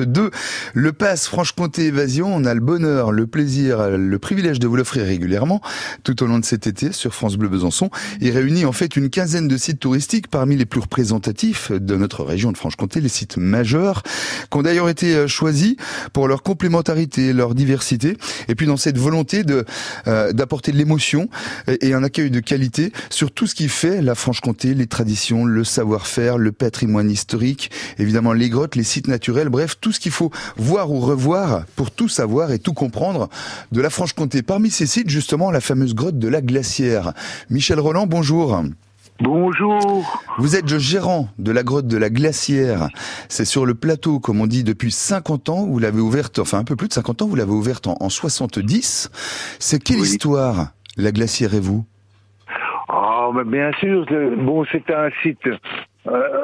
2. Le pass Franche-Comté Évasion, on a le bonheur, le plaisir, le privilège de vous l'offrir régulièrement tout au long de cet été sur France Bleu Besançon. Il réunit en fait une quinzaine de sites touristiques parmi les plus représentatifs de notre région de Franche-Comté, les sites majeurs, qui ont d'ailleurs été euh, choisis pour leur complémentarité, leur diversité, et puis dans cette volonté de euh, d'apporter de l'émotion et un accueil de qualité sur tout ce qui fait la Franche-Comté, les traditions, le savoir-faire, le patrimoine historique, évidemment les grottes, les sites naturels, bref, tout ce qu'il faut voir ou revoir pour tout savoir et tout comprendre de la Franche-Comté. Parmi ces sites, justement, la fameuse grotte de la Glacière. Michel Roland, bonjour. Bonjour. Vous êtes le gérant de la grotte de la Glacière. C'est sur le plateau, comme on dit, depuis 50 ans. Vous l'avez ouverte, enfin un peu plus de 50 ans, vous l'avez ouverte en, 70. C'est quelle histoire, la Glacière et vous? Ah, bien sûr. Bon, c'est un site euh,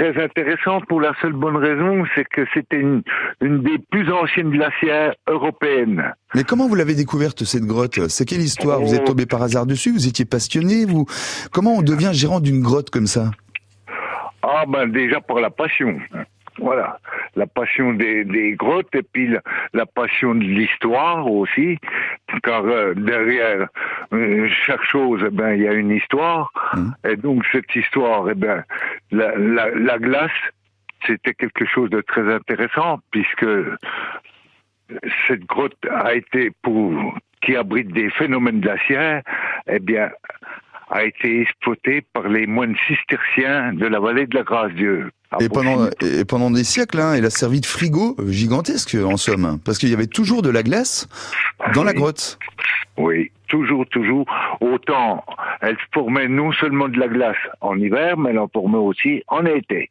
très intéressant pour la seule bonne raison, c'est que c'était une, une, des plus anciennes glacières européennes. Mais comment vous l'avez découverte cette grotte? C'est quelle histoire? Vous êtes tombé par hasard dessus? Vous étiez passionné Vous? Comment on devient gérant d'une grotte comme ça? Ah ben déjà par la passion. Voilà, la passion des, des grottes et puis la, passion de l'histoire aussi, car euh, derrière euh, chaque chose, eh ben il y a une histoire, mmh. et donc cette histoire, eh ben la, la, la glace, c'était quelque chose de très intéressant puisque cette grotte a été pour qui abrite des phénomènes glaciaires, eh bien a été exploitée par les moines cisterciens de la vallée de la Grâce-Dieu. Et pendant, et pendant des siècles, hein, elle a servi de frigo gigantesque en somme, parce qu'il y avait toujours de la glace dans la grotte. Oui, toujours, toujours. Autant elle formait non seulement de la glace en hiver, mais elle en formait aussi en été.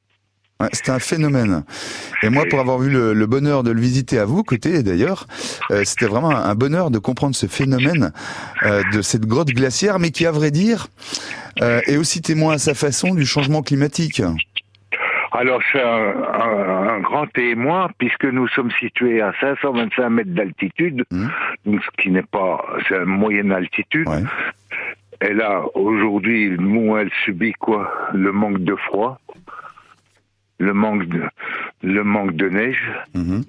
Ouais, c'était un phénomène. Et moi, pour avoir vu le, bonheur de le visiter à vous, côté d'ailleurs, euh, c'était vraiment un bonheur de comprendre ce phénomène euh, de cette grotte glaciaire, mais qui, à vrai dire, euh, est aussi témoin à sa façon du changement climatique. Alors c'est un, grand témoin puisque nous sommes situés à 525 mètres d'altitude, mmh. ce qui n'est pas, c'est une moyenne altitude. Et là, aujourd'hui, nous, elle subit quoi Le manque de froid, le manque de, le manque de neige. Mmh.